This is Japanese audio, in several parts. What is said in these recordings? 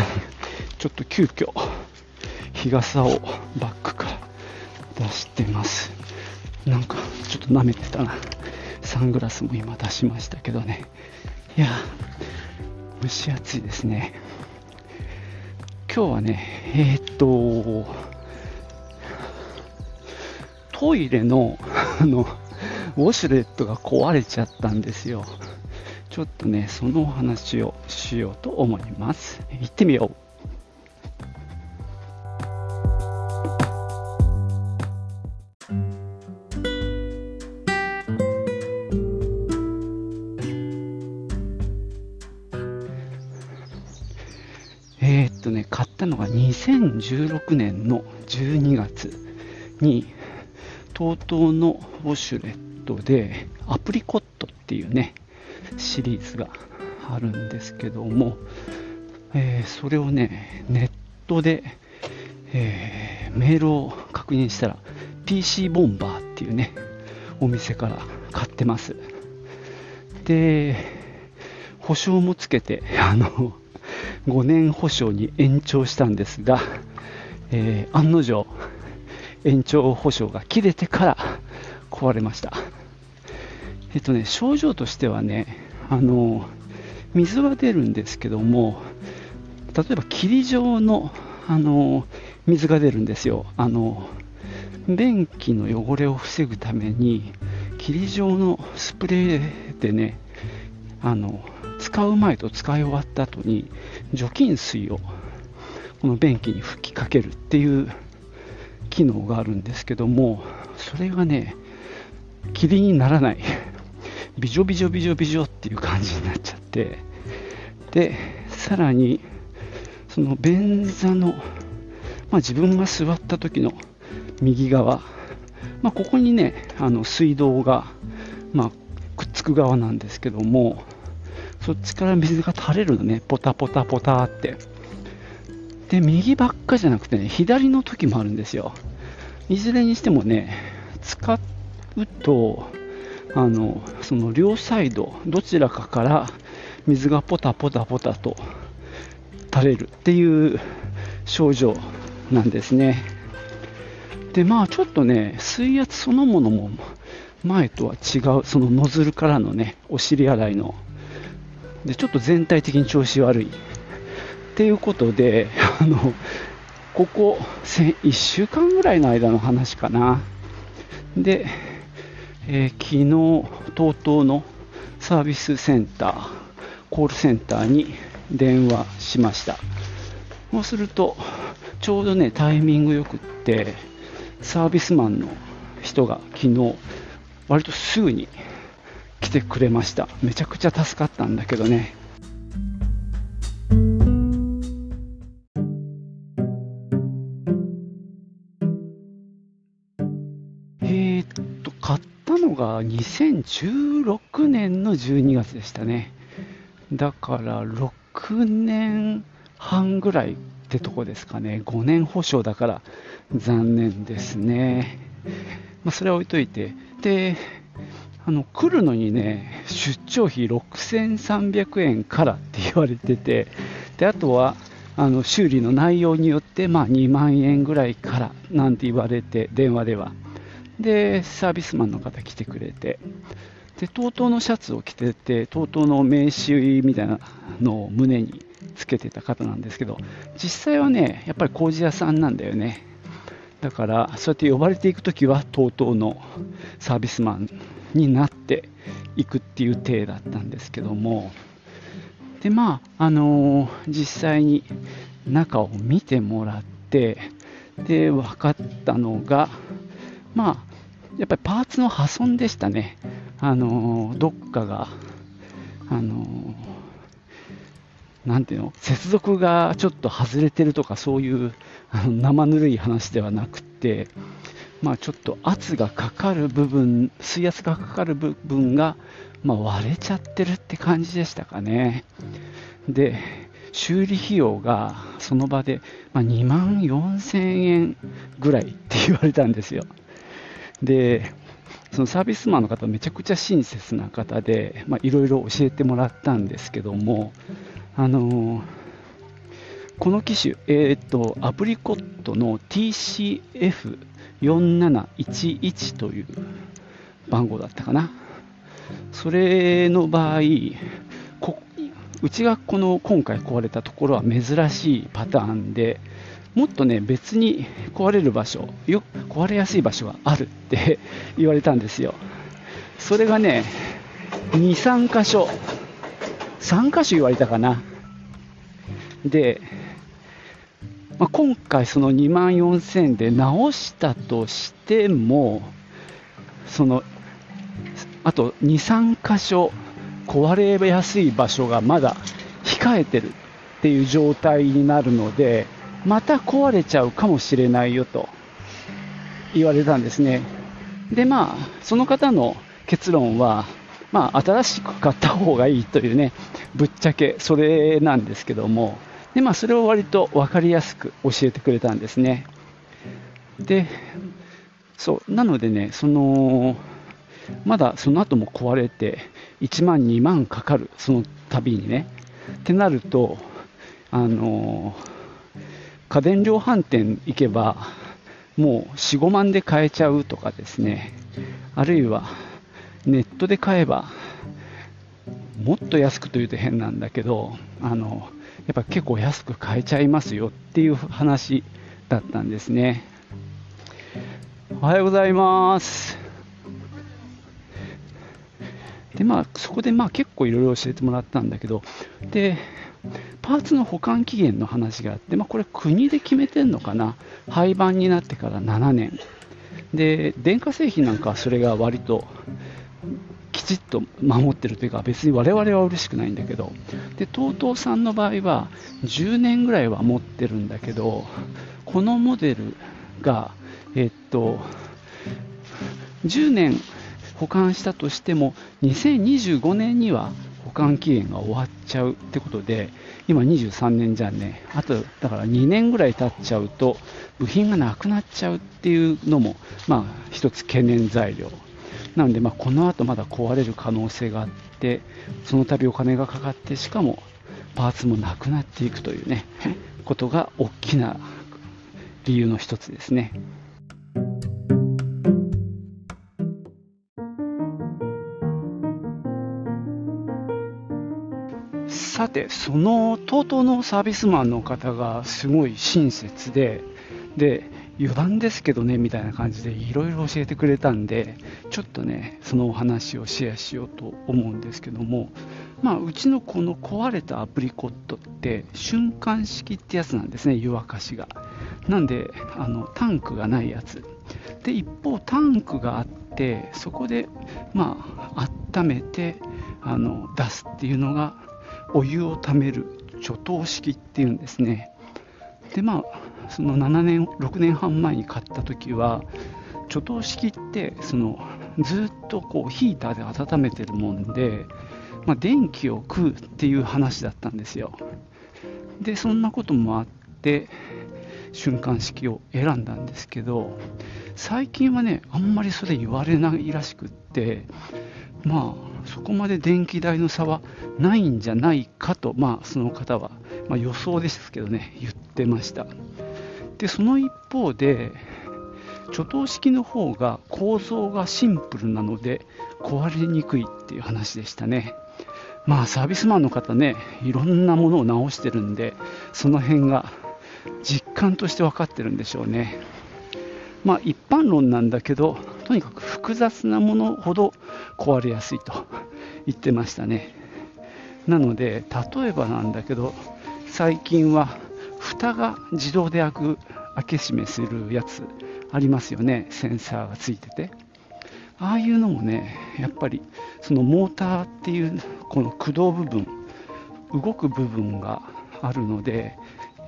ちょっと急遽、日傘をバッグから出してます。なんか、ちょっと舐めてたな。サングラスも今出しましたけどね。いや、蒸し暑いですね。今日はね、えー、っと、トイレの、あの、ウォシュレットが壊れちゃったんですよ。ちょっとね、そのお話をしようと思います。行ってみよう。えーっとね、買ったのが2016年の12月に、TOTO のウォシュレットで、アプリコットっていうね、シリーズがあるんですけども、えーそれをね、ネットで、えーメールを確認したら、PC ボンバーっていうね、お店から買ってます。で、保証もつけて、あの、5年保証に延長したんですが、えー案の定、延長保証が切れてから壊れました。えっとね、症状としてはね、あの、水は出るんですけども、例えば霧状の、あの、水が出るんですよ。あの、便器の汚れを防ぐために、霧状のスプレーでね、あの、使う前と使い終わった後に、除菌水をこの便器に吹きかけるっていう機能があるんですけども、それがね、霧にならない。ビジョビジョビジョビジョっていう感じになっちゃって、で、さらに、その便座の、まあ、自分が座った時の右側、まあ、ここにね、あの水道が、まあ、くっつく側なんですけども、そっちから水が垂れるのね、ポタポタポタって。で、右ばっかじゃなくてね、左の時もあるんですよ。いずれにしてもね、使うと、あの、その両サイド、どちらかから水がポタポタポタと垂れるっていう症状なんですね。で、まあちょっとね、水圧そのものも前とは違う、そのノズルからのね、お尻洗いのでちょっと全体的に調子悪い。っていうことで、あのここ1週間ぐらいの間の話かな。で、えー昨日、TOTO のサービスセンター、コールセンターに電話しました。そうすると、ちょうどね、タイミングよくって、サービスマンの人が昨日、割とすぐに来てくれました。めちゃくちゃ助かったんだけどね。のが2016年の12月でしたね。だから6年半ぐらいってとこですかね。5年保証だから残念ですね。まあ、それは置いといて。で、あの来るのにね、出張費6300円からって言われてて、であとはあの修理の内容によって、まあ、2万円ぐらいからなんて言われて、電話では。で、サービスマンの方来てくれて、で、TOTO のシャツを着てて、TOTO の名刺みたいなのを胸につけてた方なんですけど、実際はね、やっぱり工事屋さんなんだよね。だから、そうやって呼ばれていくときは TOTO のサービスマンになっていくっていう体だったんですけども、で、まあ、あのー実際に中を見てもらって、で、分かったのが、まあ、やっぱりパーツの破損でしたね。あのどっかが、あのーなんていうの、接続がちょっと外れてるとか、そういうあの生ぬるい話ではなくて、まあ、ちょっと圧がかかる部分、水圧がかかる部分が、まあ、割れちゃってるって感じでしたかね。で、修理費用がその場で、まあ、2万4000円ぐらいって言われたんですよ。で、そのサービスマンの方めちゃくちゃ親切な方で、いろいろ教えてもらったんですけども、あの、この機種、えー、っと、アプリコットの TCF4711 という番号だったかな。それの場合、うちがこの今回壊れたところは珍しいパターンで、もっとね、別に壊れる場所、よ壊れやすい場所があるって 言われたんですよ。それがね、2、3箇所、3箇所言われたかな。で、まあ、今回その2万4000で直したとしても、その、あと2、3箇所壊れやすい場所がまだ控えてるっていう状態になるので、また壊れちゃうかもしれないよと言われたんですね。で、まあ、その方の結論は、まあ、新しく買った方がいいというね、ぶっちゃけそれなんですけども、で、まあ、それを割と分かりやすく教えてくれたんですね。で、そう、なのでね、その、まだその後も壊れて、1万、2万かかる、その度にね。ってなると、あのー家電量販店行けば、もう4、5万で買えちゃうとかですね、あるいはネットで買えば、もっと安くというと変なんだけど、あのやっぱ結構安く買えちゃいますよっていう話だったんですね。おはようございます。で、まあ、そこでまあ結構いろいろ教えてもらったんだけど、で、パーツの保管期限の話があって、まあ、これ国で決めてるのかな、廃盤になってから7年。で、電化製品なんかはそれが割ときちっと守ってるというか、別に我々は嬉しくないんだけど、で、TOTO さんの場合は10年ぐらいは持ってるんだけど、このモデルが、えっと、10年保管したとしても、2025年には管期限が終わっちゃうってことで、今23年じゃんね、あとだから2年ぐらい経っちゃうと、部品がなくなっちゃうっていうのも、まあ、一つ懸念材料。なので、まあ、この後まだ壊れる可能性があって、その度お金がかかって、しかもパーツもなくなっていくというね、ことが大きな理由の一つですね。さて、その TOTO のサービスマンの方がすごい親切で、で、余談ですけどね、みたいな感じでいろいろ教えてくれたんで、ちょっとね、そのお話をシェアしようと思うんですけども、まあ、うちのこの壊れたアプリコットって瞬間式ってやつなんですね、湯沸かしが。なんで、あのタンクがないやつ。で、一方、タンクがあって、そこで、まあ、温めてあの出すっていうのがお湯をためる貯湯式っていうんですね。でまあその7年6年半前に買った時は貯湯式ってそのずっとこうヒーターで温めてるもんで、まあ、電気を食うっていう話だったんですよ。でそんなこともあって瞬間式を選んだんですけど最近はねあんまりそれ言われないらしくってまあそこまで電気代の差はないんじゃないかと、まあ、その方は、まあ、予想ですけどね、言ってました。で、その一方で、貯湯式の方が構造がシンプルなので壊れにくいっていう話でしたね。まあサービスマンの方ね、いろんなものを直してるんで、その辺が実感として分かってるんでしょうね。まあ一般論なんだけど、とにかく複雑なものほど壊れやすいと言ってましたね。なので、例えばなんだけど、最近は蓋が自動で開く、開け閉めするやつありますよね、センサーがついてて。ああいうのもね、やっぱりそのモーターっていうこの駆動部分動く部分があるので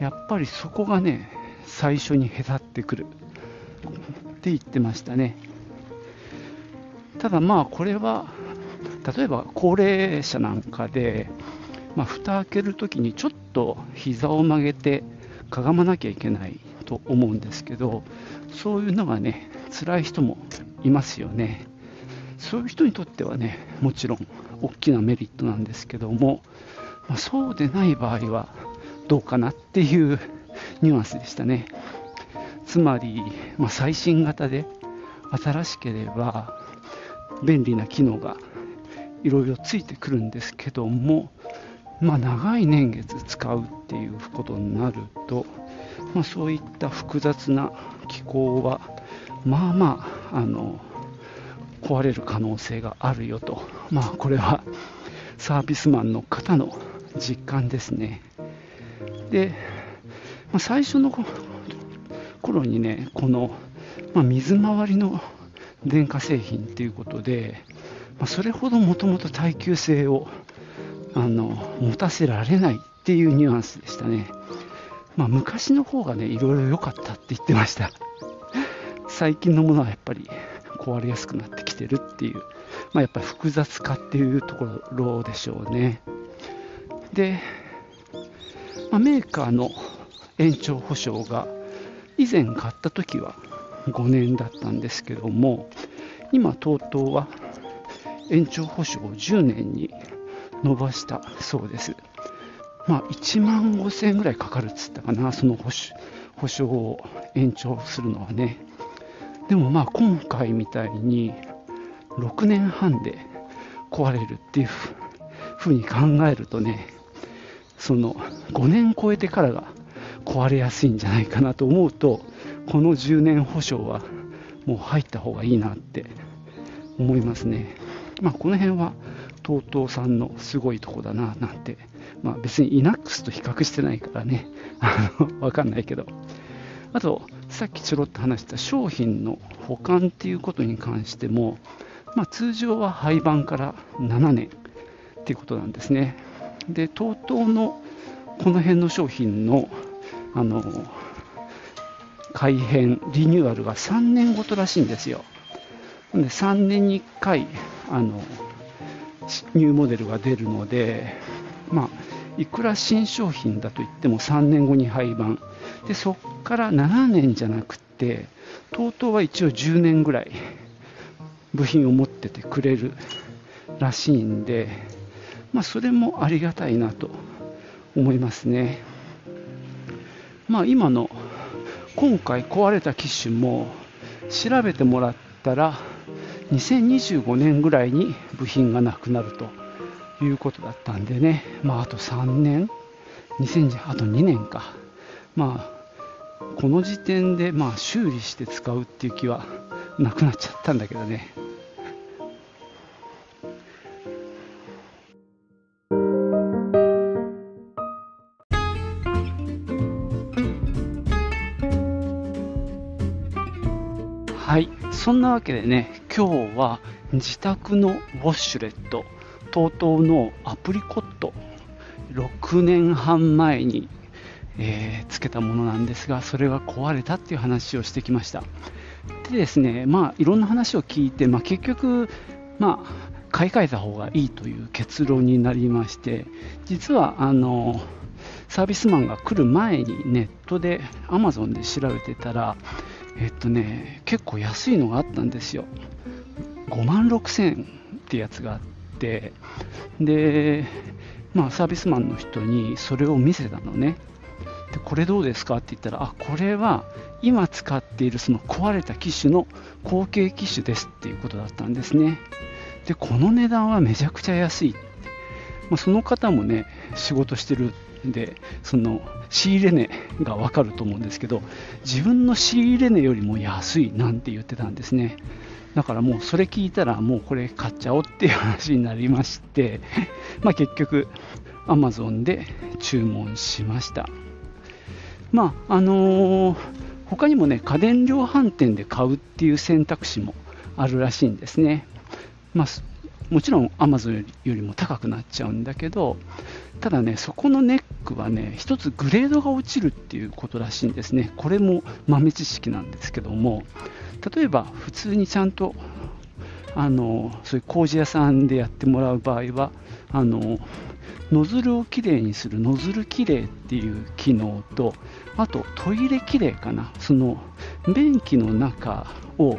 やっぱりそこがね最初にへたってくるって言ってましたねただまあこれは例えば高齢者なんかで、まあ、蓋開けるときにちょっと膝を曲げてかがまなきゃいけないと思うんですけどそういうのがね辛い人もいますよね。そういう人にとってはねもちろん大きなメリットなんですけども、まあ、そうでない場合はどうかなっていうニュアンスでしたね。つまり、まあ、最新型で新しければ便利な機能がいろいろついてくるんですけども、まあ、長い年月使うっていうことになると、まあ、そういった複雑な機構はまあまああの壊れる可能性があるよと、まあ、これはサービスマンの方の実感ですね。で、まあ、最初の頃にね、この、まあ、水回りの電化製品っていうことで、まあ、それほどもともと耐久性をあの持たせられないっていうニュアンスでしたね。まあ、昔の方がね、いろいろ良かったって言ってました。最近のものはやっぱり壊れやすくなってきてるっていう、まあ、やっぱり複雑化っていうところでしょうね。で、まあ、メーカーの延長保証が以前買った時は5年だったんですけども今 TOTO は延長保証を10年に伸ばしたそうです。まあ1万5000円ぐらいかかるっつったかなその保保証を延長するのはね。でもまあ今回みたいに6年半で壊れるっていうふうに考えるとねその5年超えてからが壊れやすいんじゃないかなと思うとこの10年保証はもう入った方がいいなって思いますね。まあ、この辺は TOTO さんのすごいとこだななんて、まあ、別に INAX と比較してないからね、あのわかんないけど。あと、さっきちょろっと話した商品の保管っていうことに関しても、まあ、通常は廃盤から7年っていうことなんですね。で、TOTO のこの辺の商品のあの改変、リニューアルが3年ごとらしいんですよ。で3年に1回あのニューモデルが出るので、まあ、いくら新商品だといっても3年後に廃盤でそこから7年じゃなくて TOTO は一応10年ぐらい部品を持っててくれるらしいんで、まあ、それもありがたいなと思いますね。まあ、今の今回壊れた機種も調べてもらったら2025年ぐらいに部品がなくなるということだったんでね、まあ、あと3年、2000あと2年か、まあ、この時点でまあ修理して使うっていう気はなくなっちゃったんだけどね。そんなわけでね、今日は自宅のウォッシュレット、TOTO のアプリコット、6年半前に、えー、つけたものなんですが、それが壊れたっていう話をしてきました。でですね、まあ、いろんな話を聞いて、まあ、結局、まあ、買い替えた方がいいという結論になりまして、実はあのサービスマンが来る前にネットで Amazon で調べてたら、えっとね、結構安いのがあったんですよ。5万6000ってやつがあって、で、まあ、サービスマンの人にそれを見せたのね。で、これどうですかって言ったら、あ、これは今使っているその壊れた機種の後継機種ですっていうことだったんですね。で、この値段はめちゃくちゃ安い。まあ、その方もね、仕事してるでその仕入れ値が分かると思うんですけど自分の仕入れ値よりも安いなんて言ってたんですね。だからもうそれ聞いたらもうこれ買っちゃおうっていう話になりまして まあ結局 Amazon で注文しました。まああのー、他にもね家電量販店で買うっていう選択肢もあるらしいんですね。まあもちろん Amazon よりも高くなっちゃうんだけど、ただね、そこのネックはね、一つグレードが落ちるっていうことらしいんですね。これも豆知識なんですけども、例えば普通にちゃんとあのそういう工事屋さんでやってもらう場合は、あのノズルをきれいにするノズルきれいっていう機能と、あとトイレきれいかな、その便器の中を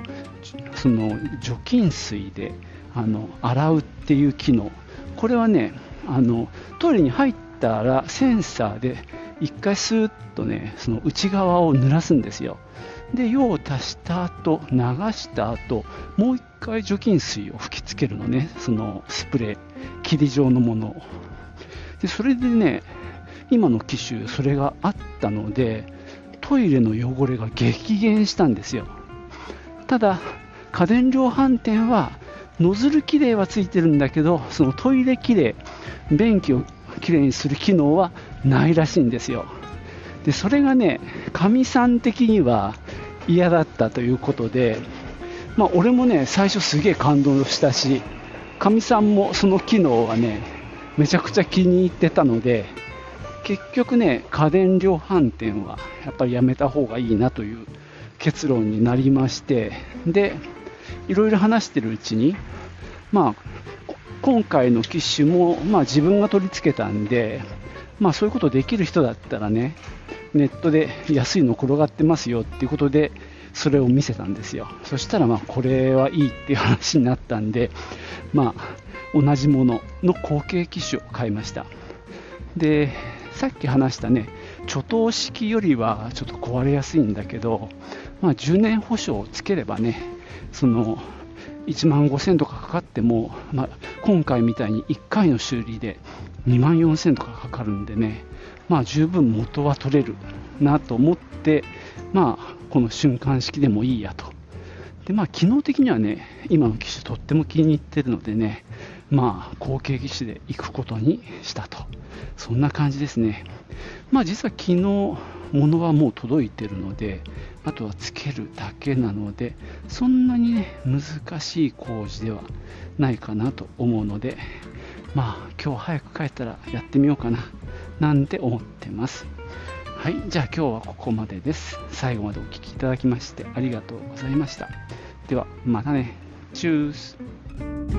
その除菌水であの洗うっていう機能、これはね、あのトイレに入ったらセンサーで1回スーッとね、その内側を濡らすんですよ。で、用を足した後、流した後、もう1回除菌水を吹きつけるのね、そのスプレー、霧状のもの。でそれでね、今の機種、それがあったので、トイレの汚れが激減したんですよ。ただ、家電量販店は、ノズルきれいはついてるんだけど、そのトイレきれい、便器をきれいにする機能はないらしいんですよ。で、それがね、かみさん的には嫌だったということで、まあ、俺もね、最初すげえ感動したし、かみさんもその機能はね、めちゃくちゃ気に入ってたので、結局ね、家電量販店はやっぱりやめた方がいいなという結論になりまして、で、いろいろ話してるうちに、まあ、今回の機種も、まあ、自分が取り付けたんで、まあ、そういうことできる人だったらね、ネットで安いの転がってますよっていうことで、それを見せたんですよ。そしたら、まあ、これはいいっていう話になったんで、まあ、同じものの後継機種を買いました。で、さっき話したね、貯湯式よりはちょっと壊れやすいんだけど、まあ、10年保証をつければね、その1万5000とかかかっても、まあ、今回みたいに1回の修理で2万4000とかかかるんでね、まあ、十分元は取れるなと思って、まあ、この瞬間式でもいいやと。で、まあ、機能的にはね、今の機種とっても気に入ってるのでね、まあ、後継機種で行くことにしたと。そんな感じですね。まあ、実は昨日、物はもう届いてるので、あとはつけるだけなので、そんなにね、難しい工事ではないかなと思うので、まあ、今日早く帰ったらやってみようかな、なんて思ってます。はい、じゃあ今日はここまでです。最後までお聴きいただきましてありがとうございました。では、またね。チュース。